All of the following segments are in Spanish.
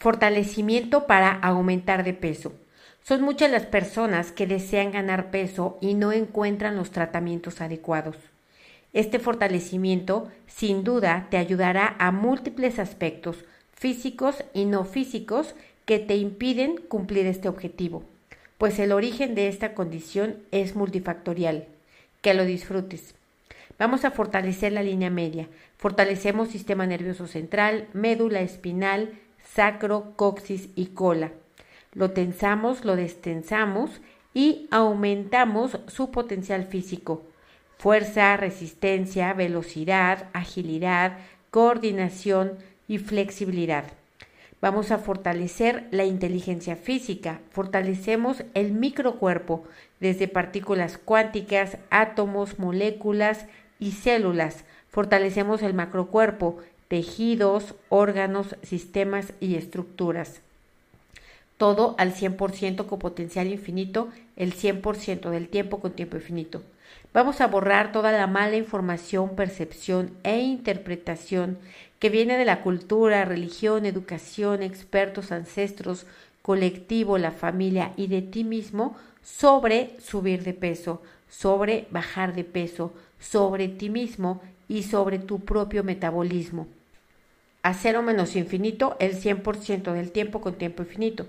Fortalecimiento para aumentar de peso. Son muchas las personas que desean ganar peso y no encuentran los tratamientos adecuados. Este fortalecimiento sin duda te ayudará a múltiples aspectos físicos y no físicos que te impiden cumplir este objetivo, pues el origen de esta condición es multifactorial. Que lo disfrutes. Vamos a fortalecer la línea media. Fortalecemos sistema nervioso central, médula espinal, sacro, coxis y cola. Lo tensamos, lo destensamos y aumentamos su potencial físico. Fuerza, resistencia, velocidad, agilidad, coordinación y flexibilidad. Vamos a fortalecer la inteligencia física. Fortalecemos el microcuerpo desde partículas cuánticas, átomos, moléculas y células. Fortalecemos el macrocuerpo, tejidos, órganos, sistemas y estructuras. Todo al 100% con potencial infinito, el 100% del tiempo con tiempo infinito. Vamos a borrar toda la mala información, percepción e interpretación que viene de la cultura, religión, educación, expertos, ancestros, colectivo, la familia y de ti mismo sobre subir de peso, sobre bajar de peso, sobre ti mismo y sobre tu propio metabolismo. A cero menos infinito el 100% del tiempo con tiempo infinito.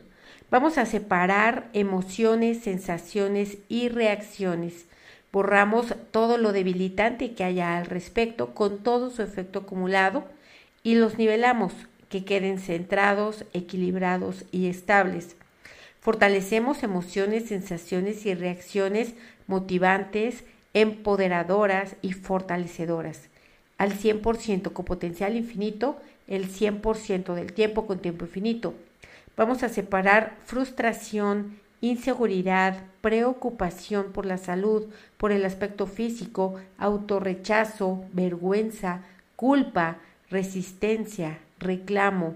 Vamos a separar emociones, sensaciones y reacciones. Borramos todo lo debilitante que haya al respecto con todo su efecto acumulado y los nivelamos, que queden centrados, equilibrados y estables. Fortalecemos emociones, sensaciones y reacciones motivantes, empoderadoras y fortalecedoras. Al 100% con potencial infinito, el 100% del tiempo con tiempo infinito. Vamos a separar frustración, inseguridad, preocupación por la salud, por el aspecto físico, autorrechazo, vergüenza, culpa, resistencia, reclamo,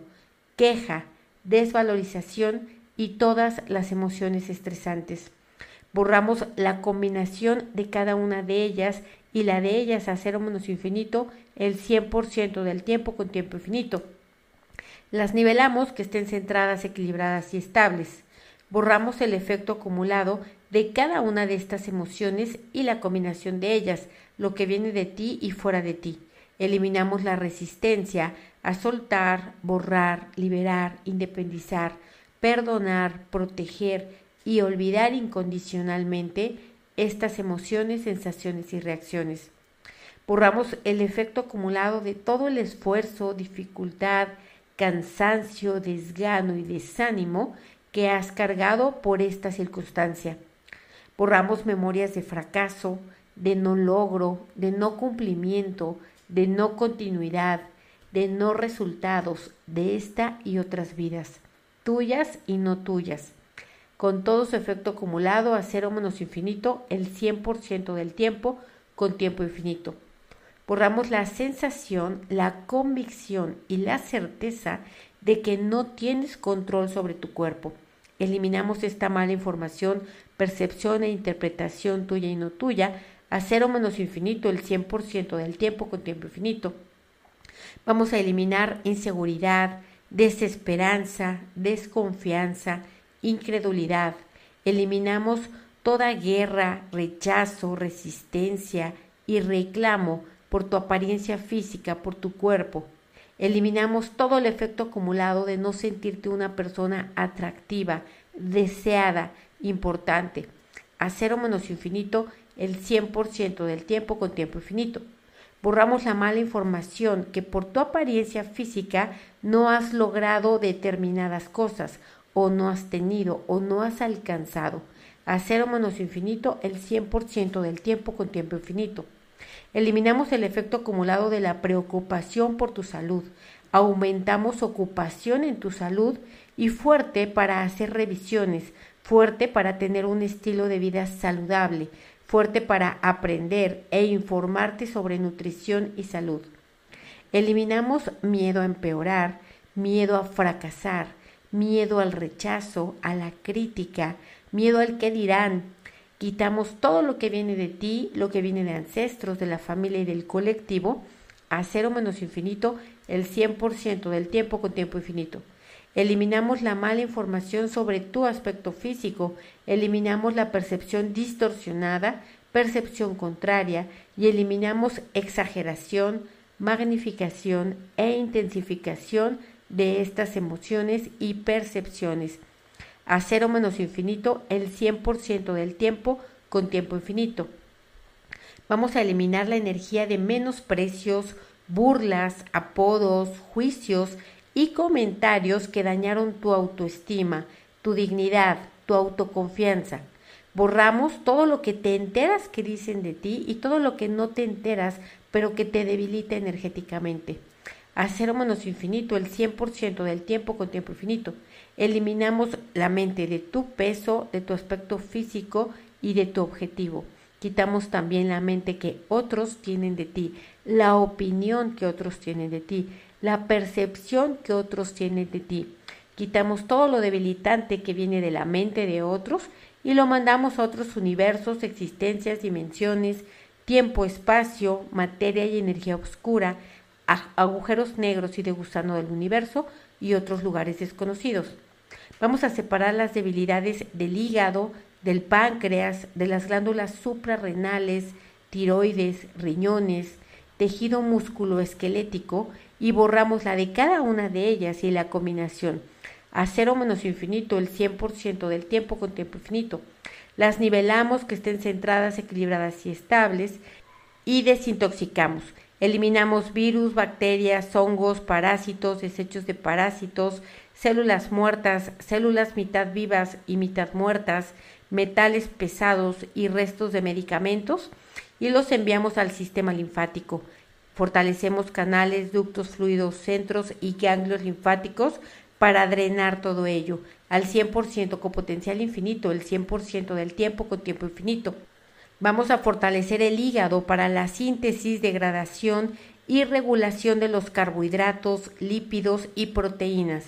queja, desvalorización y todas las emociones estresantes. Borramos la combinación de cada una de ellas y la de ellas a cero menos infinito el 100% del tiempo con tiempo infinito. Las nivelamos que estén centradas, equilibradas y estables. Borramos el efecto acumulado de cada una de estas emociones y la combinación de ellas, lo que viene de ti y fuera de ti. Eliminamos la resistencia a soltar, borrar, liberar, independizar, perdonar, proteger y olvidar incondicionalmente estas emociones, sensaciones y reacciones. Borramos el efecto acumulado de todo el esfuerzo, dificultad, cansancio, desgano y desánimo que has cargado por esta circunstancia. Borramos memorias de fracaso, de no logro, de no cumplimiento, de no continuidad, de no resultados de esta y otras vidas, tuyas y no tuyas, con todo su efecto acumulado a cero menos infinito el 100% del tiempo con tiempo infinito. Borramos la sensación, la convicción y la certeza de que no tienes control sobre tu cuerpo. Eliminamos esta mala información, percepción e interpretación tuya y no tuya a cero menos infinito el 100% del tiempo con tiempo infinito. Vamos a eliminar inseguridad, desesperanza, desconfianza, incredulidad. Eliminamos toda guerra, rechazo, resistencia y reclamo por tu apariencia física, por tu cuerpo. Eliminamos todo el efecto acumulado de no sentirte una persona atractiva, deseada, importante. A cero menos infinito el 100% del tiempo con tiempo infinito. Borramos la mala información que por tu apariencia física no has logrado determinadas cosas o no has tenido o no has alcanzado. A cero menos infinito el 100% del tiempo con tiempo infinito. Eliminamos el efecto acumulado de la preocupación por tu salud. Aumentamos ocupación en tu salud y fuerte para hacer revisiones, fuerte para tener un estilo de vida saludable, fuerte para aprender e informarte sobre nutrición y salud. Eliminamos miedo a empeorar, miedo a fracasar, miedo al rechazo, a la crítica, miedo al que dirán. Quitamos todo lo que viene de ti, lo que viene de ancestros, de la familia y del colectivo, a cero menos infinito, el 100% del tiempo con tiempo infinito. Eliminamos la mala información sobre tu aspecto físico, eliminamos la percepción distorsionada, percepción contraria y eliminamos exageración, magnificación e intensificación de estas emociones y percepciones. A cero menos infinito el 100% del tiempo con tiempo infinito. Vamos a eliminar la energía de menosprecios, burlas, apodos, juicios y comentarios que dañaron tu autoestima, tu dignidad, tu autoconfianza. Borramos todo lo que te enteras que dicen de ti y todo lo que no te enteras, pero que te debilita energéticamente. A menos infinito, el 100% del tiempo con tiempo infinito. Eliminamos la mente de tu peso, de tu aspecto físico y de tu objetivo. Quitamos también la mente que otros tienen de ti, la opinión que otros tienen de ti, la percepción que otros tienen de ti. Quitamos todo lo debilitante que viene de la mente de otros y lo mandamos a otros universos, existencias, dimensiones, tiempo, espacio, materia y energía oscura, agujeros negros y de gusano del universo y otros lugares desconocidos. Vamos a separar las debilidades del hígado, del páncreas, de las glándulas suprarrenales, tiroides, riñones, tejido musculoesquelético y borramos la de cada una de ellas y la combinación a cero menos infinito el 100% del tiempo con tiempo infinito. Las nivelamos que estén centradas, equilibradas y estables y desintoxicamos. Eliminamos virus, bacterias, hongos, parásitos, desechos de parásitos, células muertas, células mitad vivas y mitad muertas, metales pesados y restos de medicamentos y los enviamos al sistema linfático. Fortalecemos canales, ductos, fluidos, centros y ganglios linfáticos para drenar todo ello al 100% con potencial infinito, el 100% del tiempo con tiempo infinito. Vamos a fortalecer el hígado para la síntesis, degradación y regulación de los carbohidratos, lípidos y proteínas.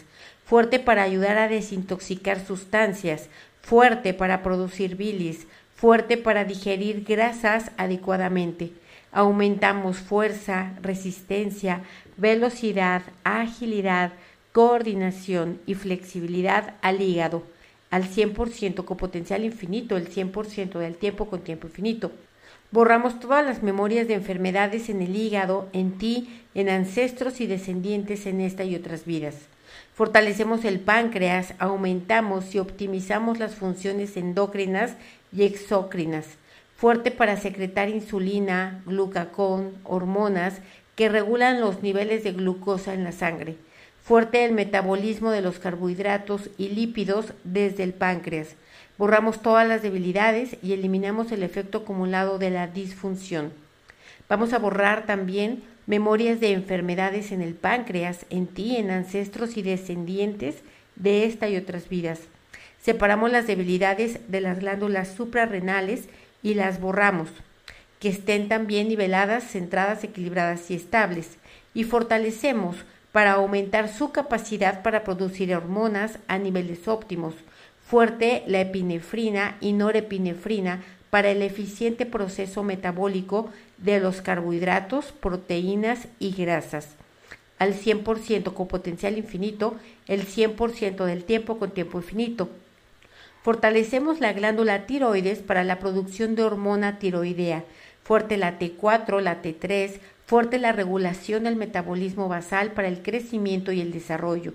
Fuerte para ayudar a desintoxicar sustancias, fuerte para producir bilis, fuerte para digerir grasas adecuadamente. Aumentamos fuerza, resistencia, velocidad, agilidad, coordinación y flexibilidad al hígado, al 100% con potencial infinito, el 100% del tiempo con tiempo infinito. Borramos todas las memorias de enfermedades en el hígado, en ti, en ancestros y descendientes en esta y otras vidas. Fortalecemos el páncreas, aumentamos y optimizamos las funciones endócrinas y exócrinas, fuerte para secretar insulina, glucagón, hormonas que regulan los niveles de glucosa en la sangre fuerte el metabolismo de los carbohidratos y lípidos desde el páncreas. Borramos todas las debilidades y eliminamos el efecto acumulado de la disfunción. Vamos a borrar también memorias de enfermedades en el páncreas, en ti, en ancestros y descendientes de esta y otras vidas. Separamos las debilidades de las glándulas suprarrenales y las borramos, que estén también niveladas, centradas, equilibradas y estables. Y fortalecemos para aumentar su capacidad para producir hormonas a niveles óptimos. Fuerte la epinefrina y norepinefrina para el eficiente proceso metabólico de los carbohidratos, proteínas y grasas. Al 100% con potencial infinito, el 100% del tiempo con tiempo infinito. Fortalecemos la glándula tiroides para la producción de hormona tiroidea. Fuerte la T4, la T3, fuerte la regulación del metabolismo basal para el crecimiento y el desarrollo.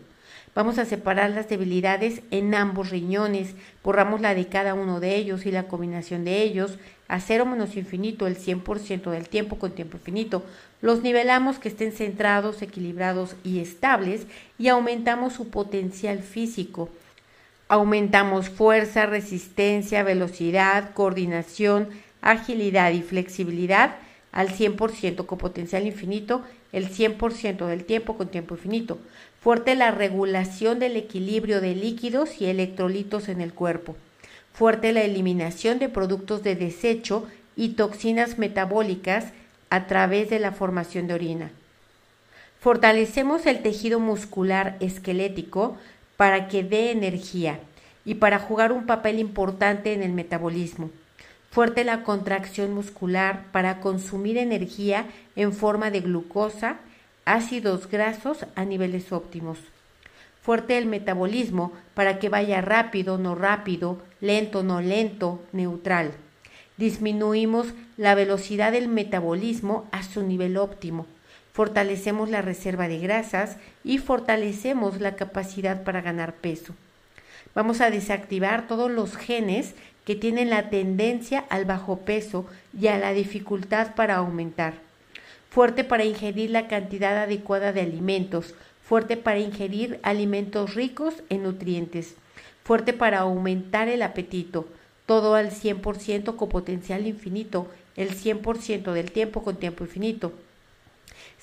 Vamos a separar las debilidades en ambos riñones, borramos la de cada uno de ellos y la combinación de ellos a cero menos infinito el 100% del tiempo con tiempo infinito. Los nivelamos que estén centrados, equilibrados y estables y aumentamos su potencial físico. Aumentamos fuerza, resistencia, velocidad, coordinación, agilidad y flexibilidad al 100% con potencial infinito, el 100% del tiempo con tiempo infinito. Fuerte la regulación del equilibrio de líquidos y electrolitos en el cuerpo. Fuerte la eliminación de productos de desecho y toxinas metabólicas a través de la formación de orina. Fortalecemos el tejido muscular esquelético para que dé energía y para jugar un papel importante en el metabolismo fuerte la contracción muscular para consumir energía en forma de glucosa, ácidos grasos a niveles óptimos. Fuerte el metabolismo para que vaya rápido, no rápido, lento, no lento, neutral. Disminuimos la velocidad del metabolismo a su nivel óptimo. Fortalecemos la reserva de grasas y fortalecemos la capacidad para ganar peso. Vamos a desactivar todos los genes que tienen la tendencia al bajo peso y a la dificultad para aumentar. Fuerte para ingerir la cantidad adecuada de alimentos. Fuerte para ingerir alimentos ricos en nutrientes. Fuerte para aumentar el apetito. Todo al 100% con potencial infinito. El 100% del tiempo con tiempo infinito.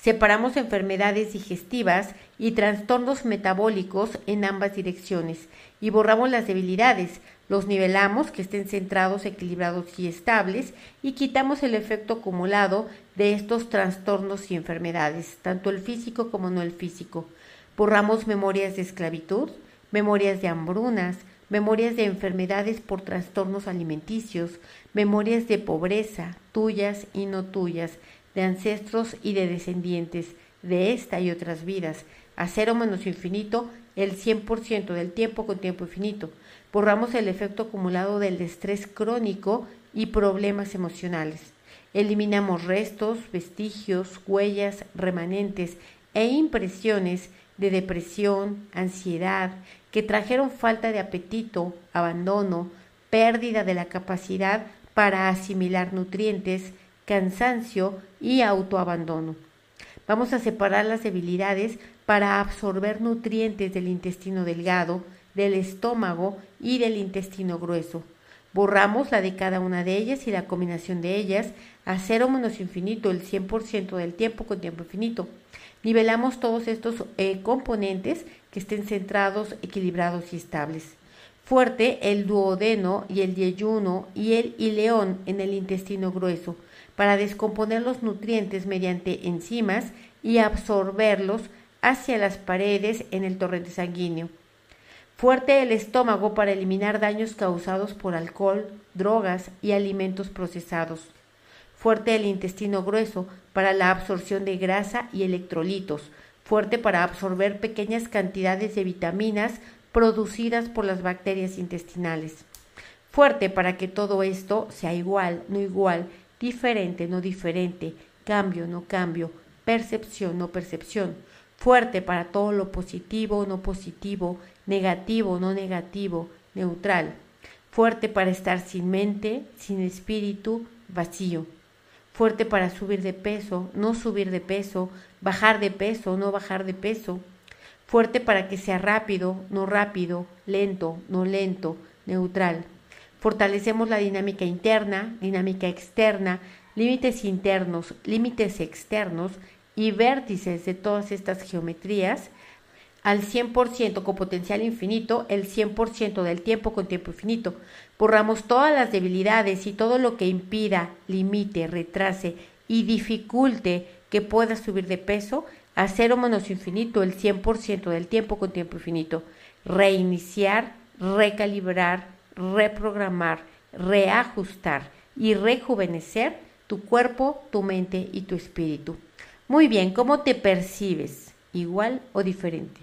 Separamos enfermedades digestivas y trastornos metabólicos en ambas direcciones y borramos las debilidades, los nivelamos que estén centrados, equilibrados y estables y quitamos el efecto acumulado de estos trastornos y enfermedades, tanto el físico como no el físico. Borramos memorias de esclavitud, memorias de hambrunas, memorias de enfermedades por trastornos alimenticios, memorias de pobreza, tuyas y no tuyas, de ancestros y de descendientes, de esta y otras vidas, a cero menos infinito el 100% del tiempo con tiempo infinito. Borramos el efecto acumulado del estrés crónico y problemas emocionales. Eliminamos restos, vestigios, huellas, remanentes e impresiones de depresión, ansiedad, que trajeron falta de apetito, abandono, pérdida de la capacidad para asimilar nutrientes, cansancio y autoabandono. Vamos a separar las debilidades para absorber nutrientes del intestino delgado, del estómago y del intestino grueso. Borramos la de cada una de ellas y la combinación de ellas a cero menos infinito el 100% del tiempo con tiempo infinito. Nivelamos todos estos eh, componentes que estén centrados, equilibrados y estables. Fuerte el duodeno y el yeyuno y el ileón en el intestino grueso para descomponer los nutrientes mediante enzimas y absorberlos hacia las paredes en el torrente sanguíneo. Fuerte el estómago para eliminar daños causados por alcohol, drogas y alimentos procesados. Fuerte el intestino grueso para la absorción de grasa y electrolitos. Fuerte para absorber pequeñas cantidades de vitaminas producidas por las bacterias intestinales. Fuerte para que todo esto sea igual, no igual, diferente, no diferente, cambio, no cambio, percepción, no percepción, fuerte para todo lo positivo, no positivo, negativo, no negativo, neutral, fuerte para estar sin mente, sin espíritu, vacío, fuerte para subir de peso, no subir de peso, bajar de peso, no bajar de peso, fuerte para que sea rápido, no rápido, lento, no lento, neutral. Fortalecemos la dinámica interna, dinámica externa, límites internos, límites externos y vértices de todas estas geometrías al 100% con potencial infinito, el 100% del tiempo con tiempo infinito. Borramos todas las debilidades y todo lo que impida, limite, retrase y dificulte que pueda subir de peso a cero menos infinito, el 100% del tiempo con tiempo infinito. Reiniciar, recalibrar, reprogramar, reajustar y rejuvenecer tu cuerpo, tu mente y tu espíritu. Muy bien, ¿cómo te percibes? ¿Igual o diferente?